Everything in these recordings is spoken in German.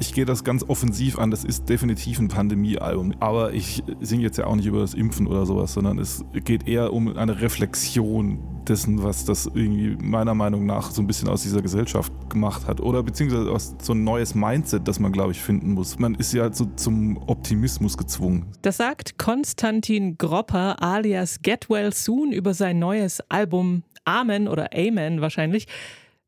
Ich gehe das ganz offensiv an. Das ist definitiv ein Pandemiealbum. Aber ich singe jetzt ja auch nicht über das Impfen oder sowas, sondern es geht eher um eine Reflexion dessen, was das irgendwie meiner Meinung nach so ein bisschen aus dieser Gesellschaft gemacht hat. Oder beziehungsweise aus so ein neues Mindset, das man, glaube ich, finden muss. Man ist ja so zum Optimismus gezwungen. Das sagt Konstantin Gropper alias Get Well Soon über sein neues Album Amen oder Amen wahrscheinlich.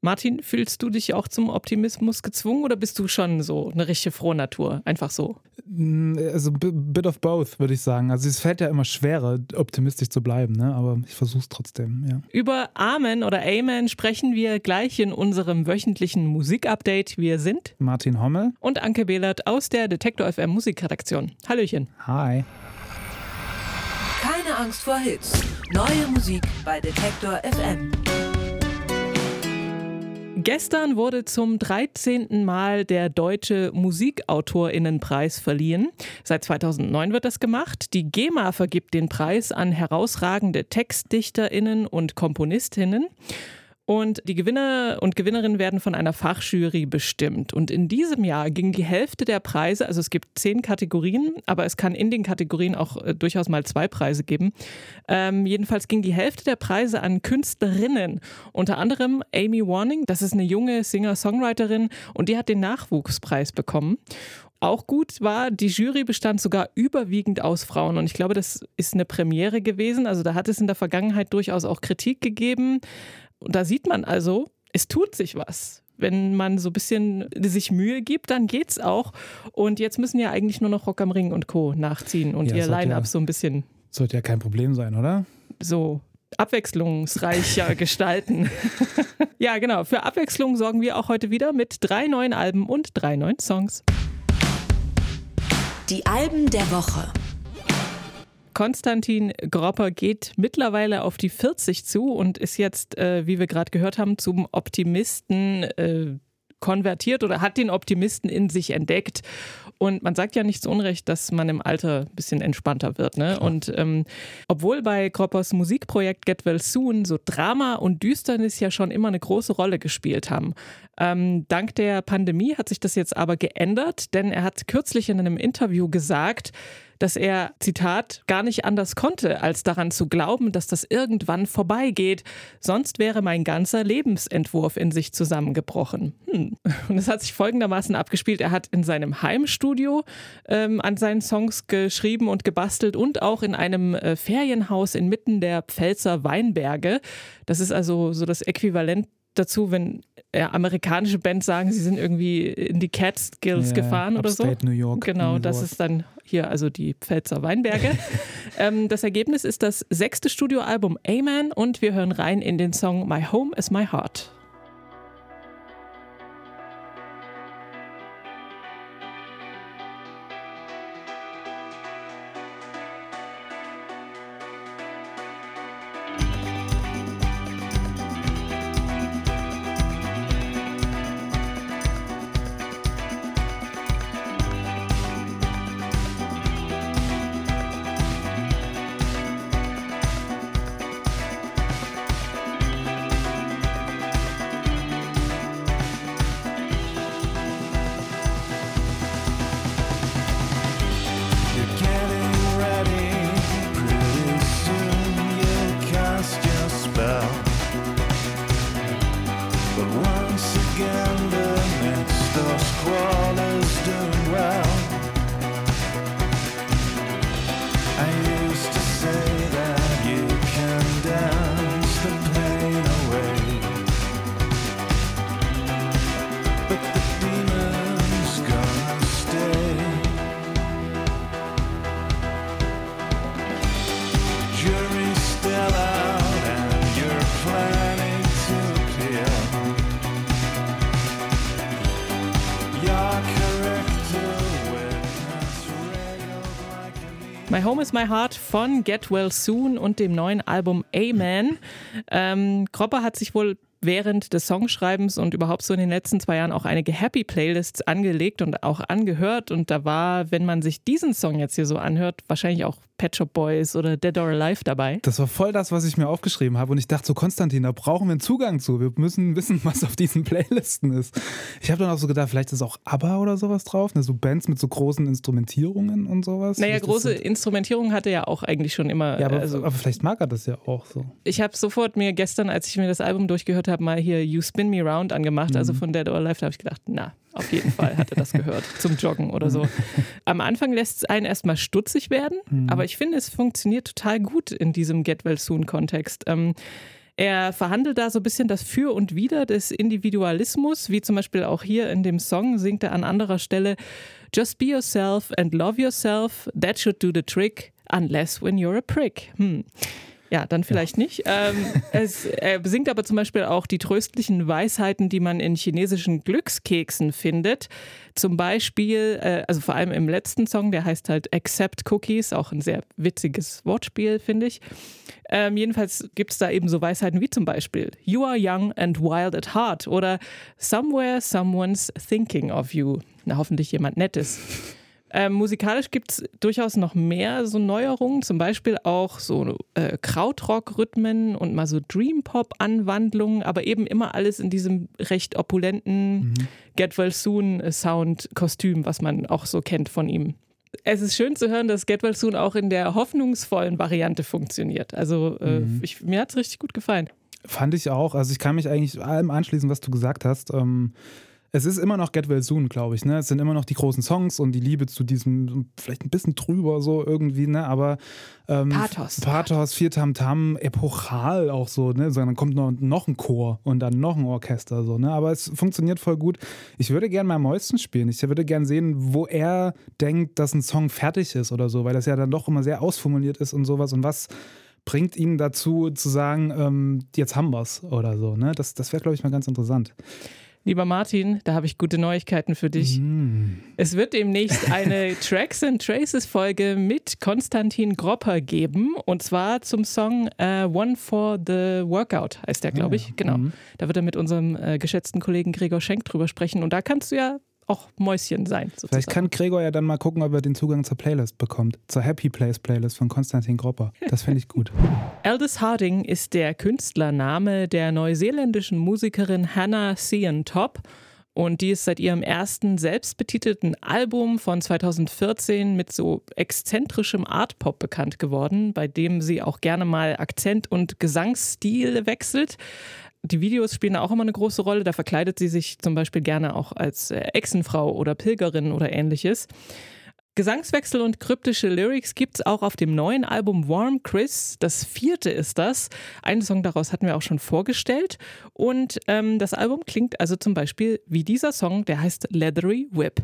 Martin, fühlst du dich auch zum Optimismus gezwungen oder bist du schon so eine richtige Frohnatur? Einfach so? Mm, also, bit of both, würde ich sagen. Also, es fällt ja immer schwerer, optimistisch zu bleiben, ne? aber ich versuche es trotzdem, ja. Über Amen oder Amen sprechen wir gleich in unserem wöchentlichen Musikupdate. Wir sind Martin Hommel und Anke Behlert aus der Detektor FM Musikredaktion. Hallöchen. Hi. Keine Angst vor Hits. Neue Musik bei Detektor FM. Gestern wurde zum 13. Mal der Deutsche Musikautorinnenpreis verliehen. Seit 2009 wird das gemacht. Die GEMA vergibt den Preis an herausragende Textdichterinnen und Komponistinnen. Und die Gewinner und Gewinnerinnen werden von einer Fachjury bestimmt. Und in diesem Jahr ging die Hälfte der Preise, also es gibt zehn Kategorien, aber es kann in den Kategorien auch äh, durchaus mal zwei Preise geben. Ähm, jedenfalls ging die Hälfte der Preise an Künstlerinnen. Unter anderem Amy Warning, das ist eine junge Singer-Songwriterin und die hat den Nachwuchspreis bekommen. Auch gut war, die Jury bestand sogar überwiegend aus Frauen. Und ich glaube, das ist eine Premiere gewesen. Also da hat es in der Vergangenheit durchaus auch Kritik gegeben. Und da sieht man also, es tut sich was. Wenn man so ein bisschen sich Mühe gibt, dann geht's auch. Und jetzt müssen ja eigentlich nur noch Rock am Ring und Co. nachziehen und ja, ihr Line-Up ja, so ein bisschen. Sollte ja kein Problem sein, oder? So abwechslungsreicher gestalten. ja, genau. Für Abwechslung sorgen wir auch heute wieder mit drei neuen Alben und drei neuen Songs. Die Alben der Woche. Konstantin Gropper geht mittlerweile auf die 40 zu und ist jetzt, äh, wie wir gerade gehört haben, zum Optimisten äh, konvertiert oder hat den Optimisten in sich entdeckt. Und man sagt ja nicht zu Unrecht, dass man im Alter ein bisschen entspannter wird. Ne? Und ähm, obwohl bei Kroppers Musikprojekt Get Well Soon so Drama und Düsternis ja schon immer eine große Rolle gespielt haben. Ähm, dank der Pandemie hat sich das jetzt aber geändert, denn er hat kürzlich in einem Interview gesagt, dass er, Zitat, gar nicht anders konnte, als daran zu glauben, dass das irgendwann vorbeigeht. Sonst wäre mein ganzer Lebensentwurf in sich zusammengebrochen. Hm. Und es hat sich folgendermaßen abgespielt. Er hat in seinem Heimstudio ähm, an seinen Songs geschrieben und gebastelt und auch in einem äh, Ferienhaus inmitten der Pfälzer Weinberge. Das ist also so das Äquivalent dazu, wenn ja, amerikanische Bands sagen, sie sind irgendwie in die Catskills ja, gefahren oder so. New York. Genau, das ist dann hier also die Pfälzer Weinberge. ähm, das Ergebnis ist das sechste Studioalbum Amen und wir hören rein in den Song My Home is My Heart. My Home is My Heart von Get Well Soon und dem neuen Album Amen. Ähm, Kropper hat sich wohl während des Songschreibens und überhaupt so in den letzten zwei Jahren auch einige Happy Playlists angelegt und auch angehört. Und da war, wenn man sich diesen Song jetzt hier so anhört, wahrscheinlich auch Pet Shop Boys oder Dead or Alive dabei. Das war voll das, was ich mir aufgeschrieben habe. Und ich dachte so, Konstantin, da brauchen wir einen Zugang zu. Wir müssen wissen, was auf diesen Playlisten ist. Ich habe dann auch so gedacht, vielleicht ist auch ABBA oder sowas drauf. Ne? So Bands mit so großen Instrumentierungen und sowas. Naja, Vielleicht große Instrumentierung hatte er ja auch eigentlich schon immer. Ja, aber, also, aber vielleicht mag er das ja auch so. ich habe sofort mir gestern, als ich mir das Album durchgehört habe, mal hier You Spin Me Round angemacht, also von Dead or Alive, da habe ich gedacht, na, auf jeden Fall hat er das gehört, zum Joggen oder so. Am Anfang lässt es einen erstmal stutzig werden, aber ich finde, es funktioniert total gut in diesem Get Well Soon-Kontext. Ähm, er verhandelt da so ein bisschen das Für und Wider des Individualismus, wie zum Beispiel auch hier in dem Song singt er an anderer Stelle Just be yourself and love yourself, that should do the trick, unless when you're a prick. Hm. Ja, dann vielleicht nicht. Ähm, es, er singt aber zum Beispiel auch die tröstlichen Weisheiten, die man in chinesischen Glückskeksen findet. Zum Beispiel, äh, also vor allem im letzten Song, der heißt halt Accept Cookies, auch ein sehr witziges Wortspiel, finde ich. Ähm, jedenfalls gibt es da eben so Weisheiten wie zum Beispiel You are young and wild at heart oder Somewhere someone's thinking of you. Na, hoffentlich jemand Nettes. Ähm, musikalisch gibt es durchaus noch mehr so Neuerungen, zum Beispiel auch so äh, Krautrock-Rhythmen und mal so Dream-Pop-Anwandlungen, aber eben immer alles in diesem recht opulenten Get Well Soon-Sound-Kostüm, was man auch so kennt von ihm. Es ist schön zu hören, dass Get Well Soon auch in der hoffnungsvollen Variante funktioniert. Also äh, ich, mir hat es richtig gut gefallen. Fand ich auch. Also ich kann mich eigentlich allem anschließen, was du gesagt hast. Ähm, es ist immer noch Get Well Soon, glaube ich. Ne? Es sind immer noch die großen Songs und die Liebe zu diesem, vielleicht ein bisschen drüber so irgendwie, ne? aber ähm, Pathos. Pathos, vier Tam-Tam, epochal auch so. Ne? So, dann kommt noch, noch ein Chor und dann noch ein Orchester. So, ne? Aber es funktioniert voll gut. Ich würde gerne mal Mäuschen spielen. Ich würde gerne sehen, wo er denkt, dass ein Song fertig ist oder so, weil das ja dann doch immer sehr ausformuliert ist und sowas. Und was bringt ihn dazu zu sagen, ähm, jetzt haben wir's oder so. Ne? Das, das wäre, glaube ich, mal ganz interessant. Lieber Martin, da habe ich gute Neuigkeiten für dich. Mm. Es wird demnächst eine Tracks and Traces Folge mit Konstantin Gropper geben und zwar zum Song äh, One for the Workout heißt der, glaube ich. Genau. Da wird er mit unserem äh, geschätzten Kollegen Gregor Schenk drüber sprechen und da kannst du ja auch Mäuschen sein. Sozusagen. Vielleicht kann Gregor ja dann mal gucken, ob er den Zugang zur Playlist bekommt. Zur Happy Place Playlist von Konstantin Gropper. Das fände ich gut. Aldous Harding ist der Künstlername der neuseeländischen Musikerin Hannah Cian Top. Und die ist seit ihrem ersten selbstbetitelten Album von 2014 mit so exzentrischem Artpop bekannt geworden, bei dem sie auch gerne mal Akzent und Gesangsstil wechselt. Die Videos spielen auch immer eine große Rolle. Da verkleidet sie sich zum Beispiel gerne auch als äh, Echsenfrau oder Pilgerin oder ähnliches. Gesangswechsel und kryptische Lyrics gibt es auch auf dem neuen Album Warm Chris. Das vierte ist das. Einen Song daraus hatten wir auch schon vorgestellt. Und ähm, das Album klingt also zum Beispiel wie dieser Song, der heißt Leathery Whip.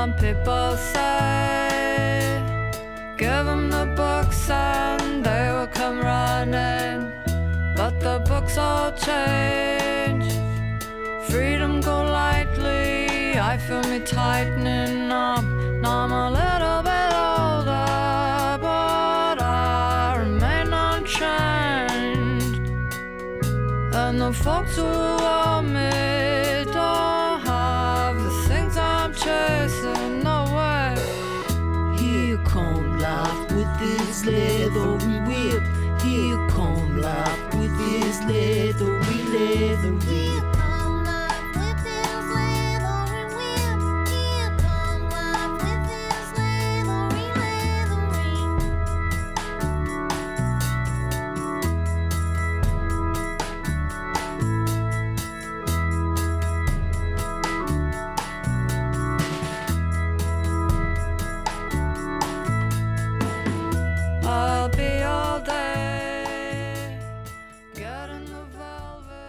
Some people say, give them the books and they will come running. But the books all change. Freedom go lightly. I feel me tightening up. Now I'm a little bit older, but I remain unchanged. And the folks who leathery whip. Here come life with this leathery, leathery.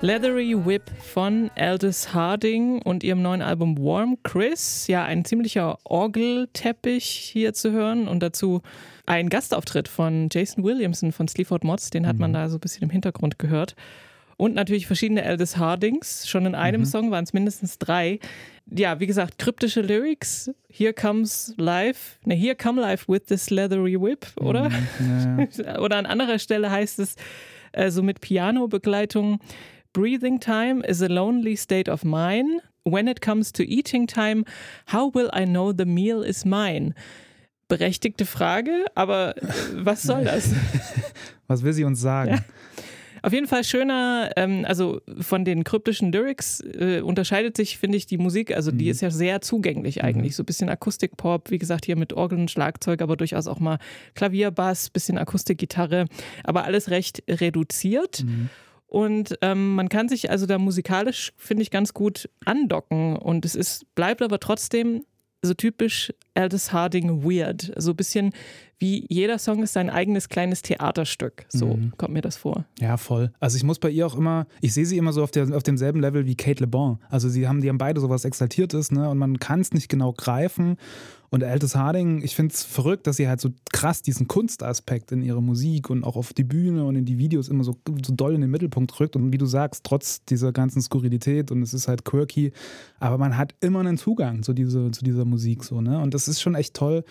Leathery Whip von Aldous Harding und ihrem neuen Album Warm Chris. Ja, ein ziemlicher Orgelteppich hier zu hören und dazu ein Gastauftritt von Jason Williamson von Sleaford Mods, den hat man da so ein bisschen im Hintergrund gehört. Und natürlich verschiedene Aldous Hardings. Schon in einem Song waren es mindestens drei. Ja, wie gesagt, kryptische Lyrics. Here comes life. Ne, here come life with this leathery whip, oder? Ja, ja. oder an anderer Stelle heißt es äh, so mit Piano-Begleitung: Breathing time is a lonely state of mine. When it comes to eating time, how will I know the meal is mine? Berechtigte Frage, aber äh, was soll das? Was will sie uns sagen? Ja. Auf jeden Fall schöner, ähm, also von den kryptischen Lyrics äh, unterscheidet sich, finde ich, die Musik. Also die ist ja sehr zugänglich eigentlich. So ein bisschen Akustikpop, wie gesagt, hier mit Orgeln, Schlagzeug, aber durchaus auch mal Klavier, Bass, bisschen Akustikgitarre, aber alles recht reduziert. Und ähm, man kann sich also da musikalisch, finde ich, ganz gut andocken. Und es ist, bleibt aber trotzdem so typisch Aldous Harding weird. So ein bisschen wie jeder Song ist sein eigenes kleines Theaterstück. So kommt mir das vor. Ja, voll. Also ich muss bei ihr auch immer, ich sehe sie immer so auf, der, auf demselben Level wie Kate Le Bon. Also sie haben, die haben beide sowas Exaltiertes, ne? Und man kann es nicht genau greifen. Und Aldous Harding, ich finde es verrückt, dass sie halt so krass diesen Kunstaspekt in ihre Musik und auch auf die Bühne und in die Videos immer so, so doll in den Mittelpunkt rückt. Und wie du sagst, trotz dieser ganzen Skurrilität und es ist halt quirky, aber man hat immer einen Zugang zu, diese, zu dieser Musik so, ne? Und das ist schon echt toll.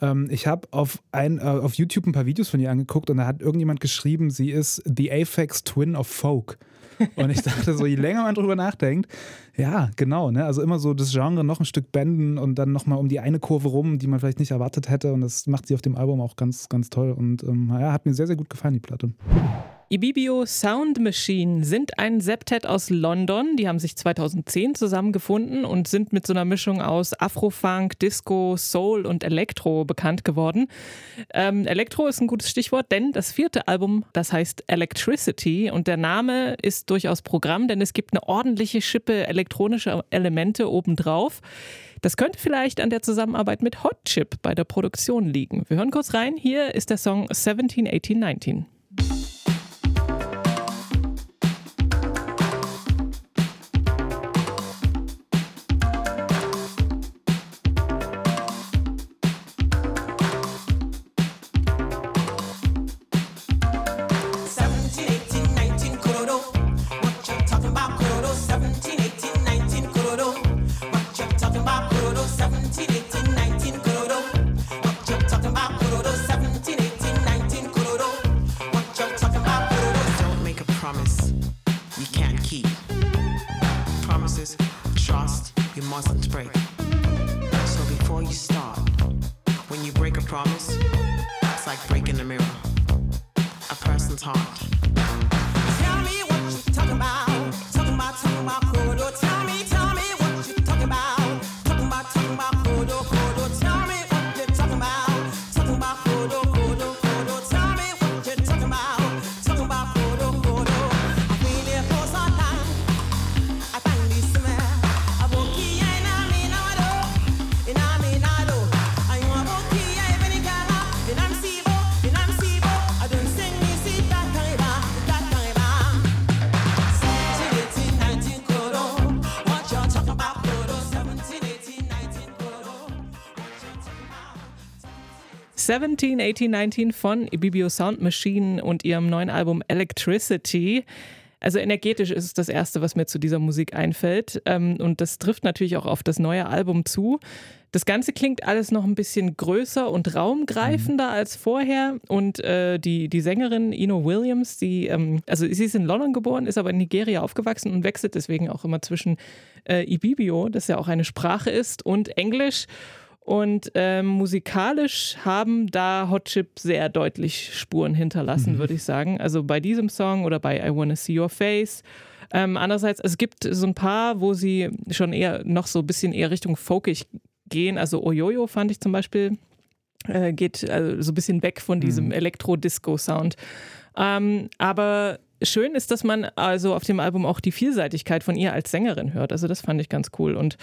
Ähm, ich habe auf, ein, äh, auf YouTube ein paar Videos von ihr angeguckt und da hat irgendjemand geschrieben, sie ist the Aphex Twin of Folk. Und ich dachte so, je länger man drüber nachdenkt, ja, genau, ne? Also immer so das Genre noch ein Stück benden und dann nochmal um die eine Kurve rum, die man vielleicht nicht erwartet hätte. Und das macht sie auf dem Album auch ganz, ganz toll. Und ähm, ja, hat mir sehr, sehr gut gefallen, die Platte. Ibibio Sound Machine sind ein Septet aus London. Die haben sich 2010 zusammengefunden und sind mit so einer Mischung aus Afrofunk, Disco, Soul und Elektro bekannt geworden. Ähm, Elektro ist ein gutes Stichwort, denn das vierte Album, das heißt Electricity und der Name ist durchaus Programm, denn es gibt eine ordentliche Schippe elektronischer Elemente obendrauf. Das könnte vielleicht an der Zusammenarbeit mit Hot Chip bei der Produktion liegen. Wir hören kurz rein. Hier ist der Song 17, 18, 19. 17, 18, 19 von Ibibio Sound Machine und ihrem neuen Album Electricity. Also energetisch ist es das Erste, was mir zu dieser Musik einfällt. Ähm, Und das trifft natürlich auch auf das neue Album zu. Das Ganze klingt alles noch ein bisschen größer und raumgreifender als vorher. Und äh, die, die Sängerin Ino Williams, die, ähm, also sie ist in London geboren, ist aber in Nigeria aufgewachsen und wechselt deswegen auch immer zwischen äh, Ibibio, das ja auch eine Sprache ist, und Englisch. Und ähm, musikalisch haben da Hot Chip sehr deutlich Spuren hinterlassen, würde ich sagen. Also bei diesem Song oder bei I Wanna See Your Face. Ähm, andererseits, es gibt so ein paar, wo sie schon eher noch so ein bisschen eher Richtung folkig gehen. Also Oyoyo fand ich zum Beispiel, äh, geht also so ein bisschen weg von diesem Elektro-Disco-Sound. Ähm, aber schön ist, dass man also auf dem Album auch die Vielseitigkeit von ihr als Sängerin hört. Also das fand ich ganz cool und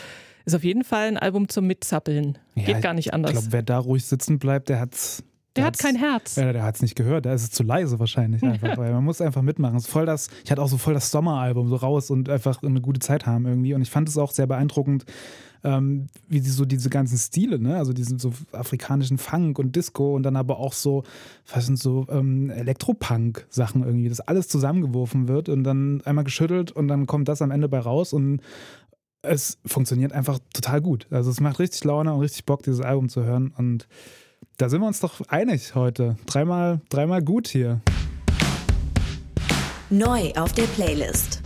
ist auf jeden Fall ein Album zum Mitzappeln. Geht Ja, gar nicht anders. Ich glaube, wer da ruhig sitzen bleibt, der hat's, Der hat hat's- kein Herz. Ja, der hat es nicht gehört, da ist es zu leise wahrscheinlich einfach, weil man muss einfach mitmachen. Voll das, ich hatte auch so voll das Sommeralbum so raus und einfach eine gute Zeit haben irgendwie. Und ich fand es auch sehr beeindruckend, ähm, wie sie so diese ganzen Stile, ne, also diesen so afrikanischen Funk und Disco und dann aber auch so, was sind so ähm, Elektropunk-Sachen irgendwie, dass alles zusammengeworfen wird und dann einmal geschüttelt und dann kommt das am Ende bei raus und es funktioniert einfach total gut. Also es macht richtig Laune und richtig Bock, dieses Album zu hören und da sind wir uns doch einig heute. Dreimal, dreimal gut hier. Neu auf der Playlist.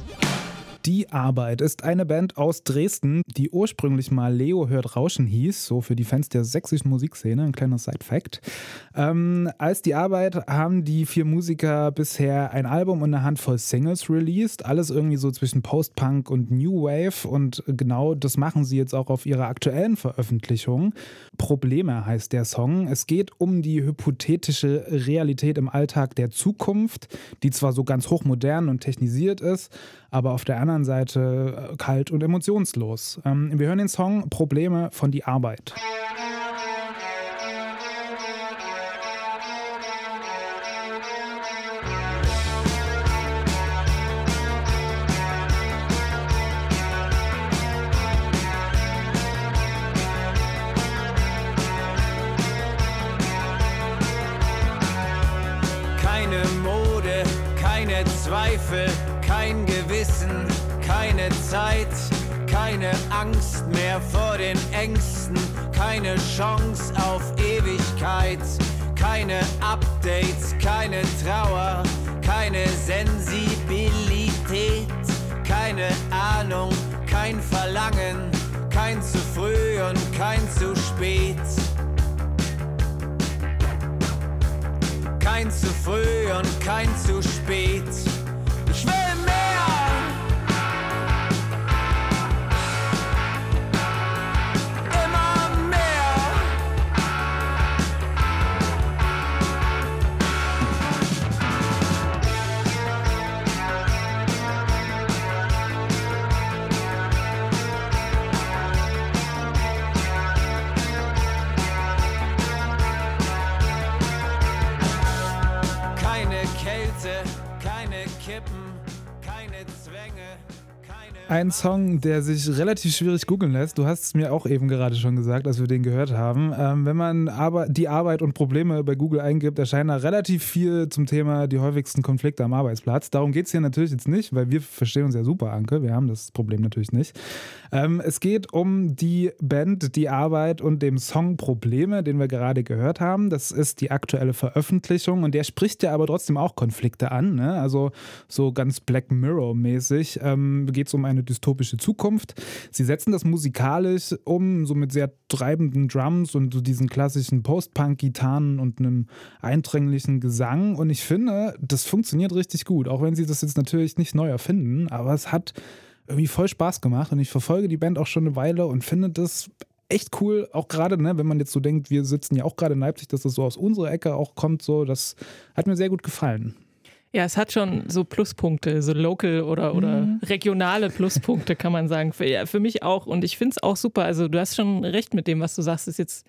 Die Arbeit ist eine Band aus Dresden, die ursprünglich mal Leo hört Rauschen hieß, so für die Fans der sächsischen Musikszene, ein kleiner Side-Fact. Ähm, als die Arbeit haben die vier Musiker bisher ein Album und eine Handvoll Singles released, alles irgendwie so zwischen Post-Punk und New Wave und genau das machen sie jetzt auch auf ihrer aktuellen Veröffentlichung. Probleme heißt der Song. Es geht um die hypothetische Realität im Alltag der Zukunft, die zwar so ganz hochmodern und technisiert ist, aber auf der anderen Seite äh, kalt und emotionslos. Ähm, wir hören den Song Probleme von die Arbeit. Zeit, keine Angst mehr vor den Ängsten, keine Chance auf Ewigkeit, keine Updates, keine Trauer, keine Sensibilität, keine Ahnung, kein Verlangen, kein zu früh und kein zu spät. Kein zu früh und kein zu spät. Ein Song, der sich relativ schwierig googeln lässt. Du hast es mir auch eben gerade schon gesagt, als wir den gehört haben. Ähm, wenn man aber die Arbeit und Probleme bei Google eingibt, erscheinen da relativ viel zum Thema die häufigsten Konflikte am Arbeitsplatz. Darum geht es hier natürlich jetzt nicht, weil wir verstehen uns ja super, Anke. Wir haben das Problem natürlich nicht. Ähm, es geht um die Band, die Arbeit und dem Song Probleme, den wir gerade gehört haben. Das ist die aktuelle Veröffentlichung und der spricht ja aber trotzdem auch Konflikte an. Ne? Also so ganz Black Mirror-mäßig ähm, geht es um eine dystopische Zukunft. Sie setzen das musikalisch um, so mit sehr treibenden Drums und so diesen klassischen Post-Punk-Gitarren und einem eindringlichen Gesang. Und ich finde, das funktioniert richtig gut, auch wenn sie das jetzt natürlich nicht neu erfinden, aber es hat irgendwie voll Spaß gemacht und ich verfolge die Band auch schon eine Weile und finde das echt cool, auch gerade, ne, wenn man jetzt so denkt, wir sitzen ja auch gerade in Leipzig, dass das so aus unserer Ecke auch kommt, so, das hat mir sehr gut gefallen. Ja, es hat schon so Pluspunkte, so local oder, oder regionale Pluspunkte, kann man sagen. Für, ja, für mich auch. Und ich finde es auch super. Also, du hast schon recht mit dem, was du sagst. Ist jetzt,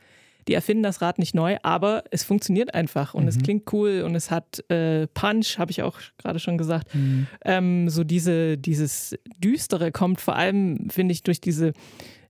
die erfinden das Rad nicht neu, aber es funktioniert einfach und es klingt cool und es hat äh, Punch, habe ich auch gerade schon gesagt. Ähm, so diese, dieses Düstere kommt vor allem, finde ich, durch diese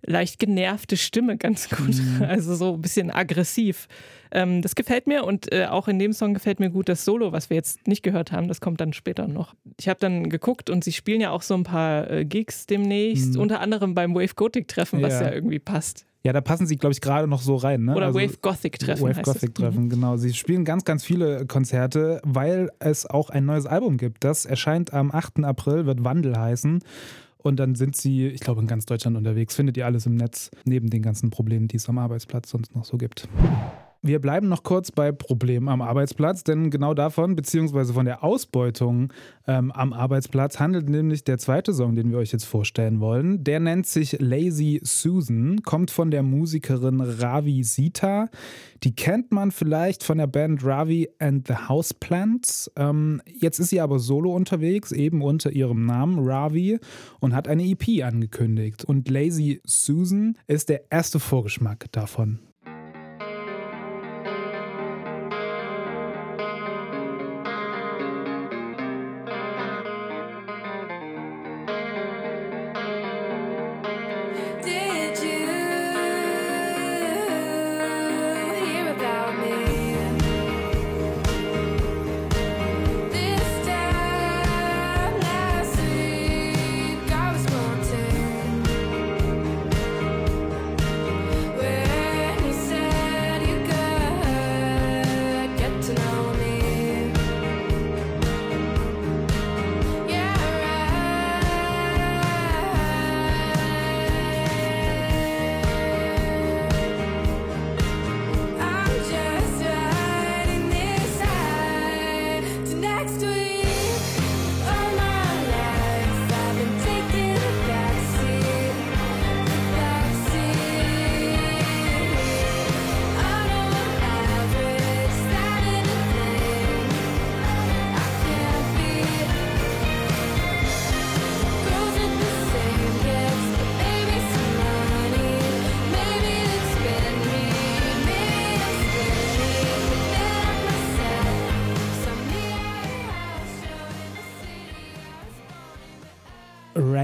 leicht genervte Stimme ganz gut. Also so ein bisschen aggressiv. Ähm, das gefällt mir und äh, auch in dem Song gefällt mir gut das Solo, was wir jetzt nicht gehört haben. Das kommt dann später noch. Ich habe dann geguckt und sie spielen ja auch so ein paar äh, Gigs demnächst, unter anderem beim Wave Gothic Treffen, was Ja. ja irgendwie passt. Ja, da passen sie, glaube ich, gerade noch so rein. Ne? Oder Also- Wave Gothic Treffen. Wave. Gothic Treffen, genau. Sie spielen ganz, ganz viele Konzerte, weil es auch ein neues Album gibt. Das erscheint am 8. April, wird Wandel heißen. Und dann sind sie, ich glaube, in ganz Deutschland unterwegs. Findet ihr alles im Netz, neben den ganzen Problemen, die es am Arbeitsplatz sonst noch so gibt. Wir bleiben noch kurz bei Problemen am Arbeitsplatz, denn genau davon, beziehungsweise von der Ausbeutung ähm, am Arbeitsplatz, handelt nämlich der zweite Song, den wir euch jetzt vorstellen wollen. Der nennt sich Lazy Susan, kommt von der Musikerin Ravi Sita. Die kennt man vielleicht von der Band Ravi and the Houseplants. Ähm, jetzt ist sie aber solo unterwegs, eben unter ihrem Namen Ravi und hat eine EP angekündigt. Und Lazy Susan ist der erste Vorgeschmack davon.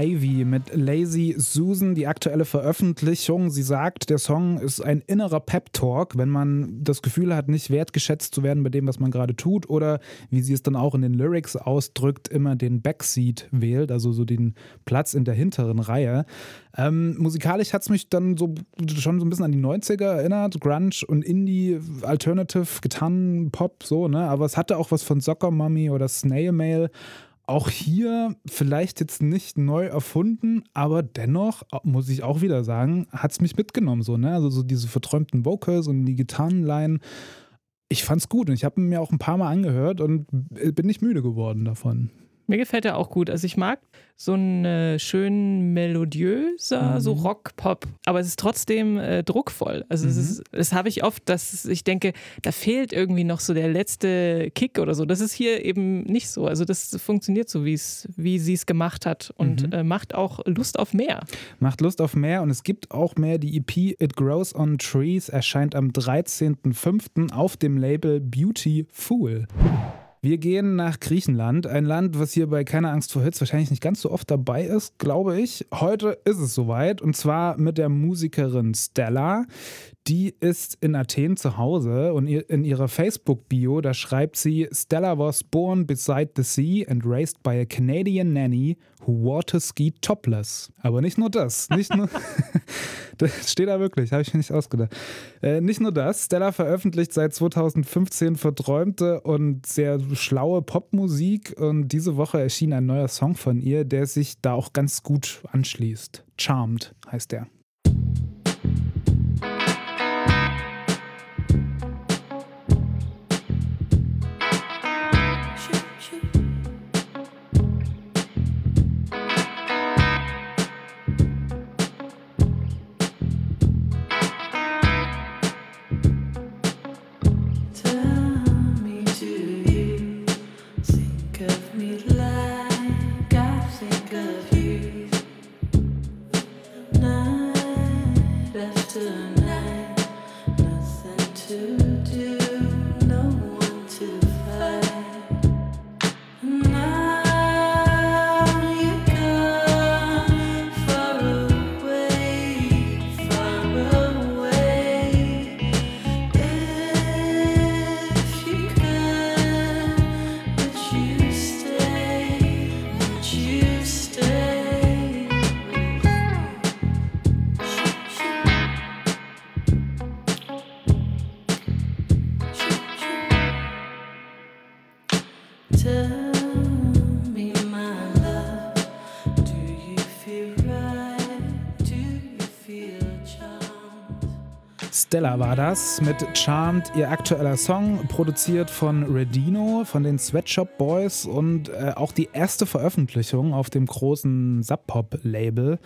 Mit Lazy Susan, die aktuelle Veröffentlichung. Sie sagt, der Song ist ein innerer Pep-Talk, wenn man das Gefühl hat, nicht wertgeschätzt zu werden bei dem, was man gerade tut oder, wie sie es dann auch in den Lyrics ausdrückt, immer den Backseat wählt, also so den Platz in der hinteren Reihe. Ähm, musikalisch hat es mich dann so schon so ein bisschen an die 90er erinnert, Grunge und Indie, Alternative, Gitarren, Pop, so, ne? Aber es hatte auch was von Soccer Mummy oder Snail Mail. Auch hier vielleicht jetzt nicht neu erfunden, aber dennoch, muss ich auch wieder sagen, hat es mich mitgenommen, so, ne? Also so diese verträumten Vocals und die Gitarrenline. Ich fand's gut und ich habe mir auch ein paar Mal angehört und bin nicht müde geworden davon. Mir gefällt er auch gut. Also ich mag so einen äh, schön melodiöser, Mhm. so Rock-Pop, aber es ist trotzdem äh, druckvoll. Also es Mhm. ist, das habe ich oft, dass ich denke, da fehlt irgendwie noch so der letzte Kick oder so. Das ist hier eben nicht so. Also das funktioniert so, wie es, wie sie es gemacht hat und Mhm. äh, macht auch Lust auf mehr. Macht Lust auf mehr und es gibt auch mehr. Die EP It Grows on Trees erscheint am 13.05. auf dem Label Beauty Fool. Wir gehen nach Griechenland, ein Land, was hier bei Keine Angst vor Hits wahrscheinlich nicht ganz so oft dabei ist, glaube ich. Heute ist es soweit und zwar mit der Musikerin Stella. Die ist in Athen zu Hause und in ihrer Facebook-Bio, da schreibt sie, Stella was born beside the sea and raised by a Canadian nanny who water skied topless. Aber nicht nur das, nicht nur, das steht da wirklich, habe ich mir nicht ausgedacht. Äh, nicht nur das, Stella veröffentlicht seit 2015 verträumte und sehr schlaue Popmusik und diese Woche erschien ein neuer Song von ihr, der sich da auch ganz gut anschließt. Charmed heißt der. Stella war das mit Charmed, ihr aktueller Song, produziert von Redino, von den Sweatshop Boys und äh, auch die erste Veröffentlichung auf dem großen Sub-Pop-Label,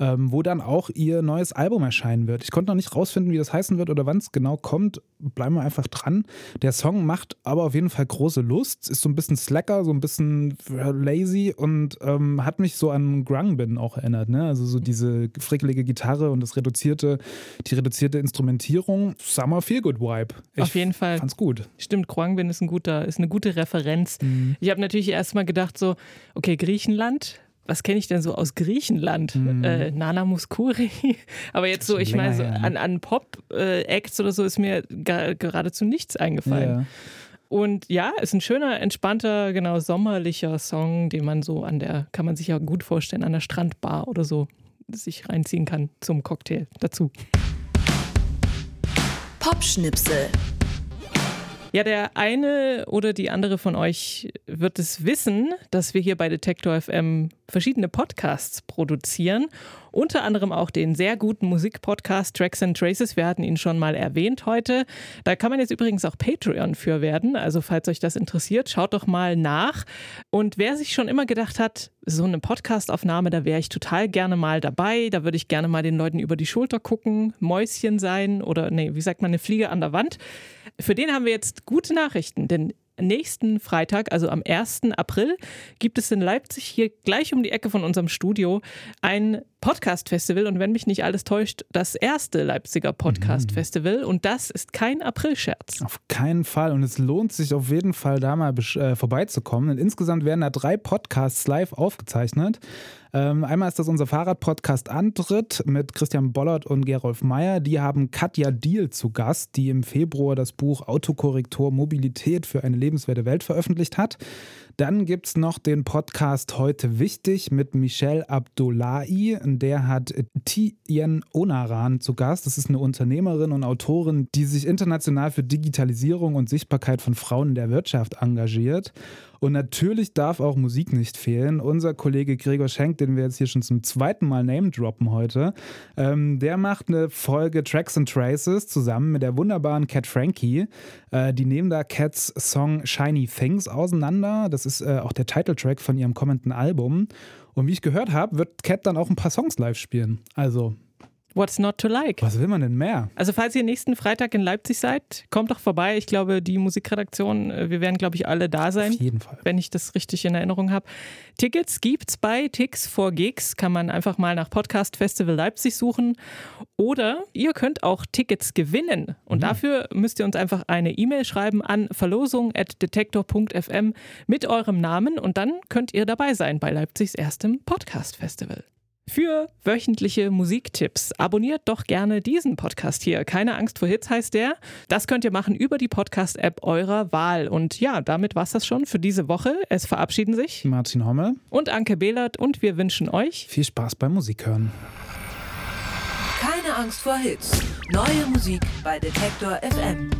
ähm, wo dann auch ihr neues Album erscheinen wird. Ich konnte noch nicht rausfinden, wie das heißen wird oder wann es genau kommt. Bleiben wir einfach dran. Der Song macht aber auf jeden Fall große Lust, ist so ein bisschen slacker, so ein bisschen äh, lazy und ähm, hat mich so an Grungbin auch erinnert. Ne? Also so diese frickelige Gitarre und das reduzierte, die reduzierte Instrumentierung. Summer Feel Good Vibe. Ich Auf jeden Fall. Fand's gut. Stimmt, Kruangbin ist, ein guter, ist eine gute Referenz. Mhm. Ich habe natürlich erstmal gedacht, so, okay, Griechenland. Was kenne ich denn so aus Griechenland? Äh, Nana Muscuri. Aber jetzt so, Mhm. Ich meine, so an, ne? an Pop-Acts oder so ist mir geradezu nichts eingefallen. Ja. Und ja, ist ein schöner, entspannter, genau sommerlicher Song, den man so an der, kann man sich ja gut vorstellen, an der Strandbar oder so sich reinziehen kann zum Cocktail dazu. Popschnipsel. Ja, der eine oder die andere von euch wird es wissen, dass wir hier bei Detektor FM verschiedene Podcasts produzieren. Unter anderem auch den sehr guten Musikpodcast Tracks and Traces. Wir hatten ihn schon mal erwähnt heute. Da kann man jetzt übrigens auch Patreon für werden. Also falls euch das interessiert, schaut doch mal nach. Und wer sich schon immer gedacht hat, so eine Podcastaufnahme, da wäre ich total gerne mal dabei. Da würde ich gerne mal den Leuten über die Schulter gucken, Mäuschen sein oder, nee, wie sagt man, eine Fliege an der Wand. Für den haben wir jetzt gute Nachrichten, denn nächsten Freitag, also am 1. April, gibt es in Leipzig hier gleich um die Ecke von unserem Studio ein Podcast-Festival und wenn mich nicht alles täuscht, das erste Leipziger Podcast-Festival und das ist kein Aprilscherz. Auf keinen Fall. Und es lohnt sich auf jeden Fall, da mal äh, vorbeizukommen. Denn insgesamt werden da drei Podcasts live aufgezeichnet. Ähm, einmal ist das unser Fahrrad-Podcast Antritt mit Christian Bollert und Gerolf Meyer. Die haben Katja Diel zu Gast, die im Februar das Buch Autokorrektor Mobilität für eine lebenswerte Welt veröffentlicht hat. Dann gibt es noch den Podcast Heute Wichtig mit Michelle Abdullahi. Der hat Tien Onaran zu Gast. Das ist eine Unternehmerin und Autorin, die sich international für Digitalisierung und Sichtbarkeit von Frauen in der Wirtschaft engagiert. Und natürlich darf auch Musik nicht fehlen. Unser Kollege Gregor Schenk, den wir jetzt hier schon zum zweiten Mal Name droppen heute, ähm, der macht eine Folge Tracks and Traces zusammen mit der wunderbaren Cat Frankie. Äh, die nehmen da Cats Song Shiny Things auseinander. Das ist äh, auch der Titeltrack von ihrem kommenden Album. Und wie ich gehört habe, wird Cat dann auch ein paar Songs live spielen. Also, What's not to like? was will man denn mehr? Also falls ihr nächsten Freitag in Leipzig seid, kommt doch vorbei. Ich glaube, die Musikredaktion, äh, wir werden, glaube ich, alle da sein. Auf jeden Fall. Wenn ich das richtig in Erinnerung habe. Tickets gibt's bei Tix for Gigs. Kann man einfach mal nach Podcast Festival Leipzig suchen. Oder ihr könnt auch Tickets gewinnen. Und dafür müsst ihr uns einfach eine E-Mail schreiben an verlosung.detektor.fm mit eurem Namen und dann könnt ihr dabei sein bei Leipzigs erstem Podcast Festival. Für wöchentliche Musiktipps abonniert doch gerne diesen Podcast hier. Keine Angst vor Hits heißt der. Das könnt ihr machen über die Podcast-App eurer Wahl. Und ja, damit war's das schon für diese Woche. Es verabschieden sich Martin Hommel, und Anke Behlert und wir wünschen euch viel Spaß beim Musikhören. Keine Angst vor Hits. Neue Musik bei Detektor FM.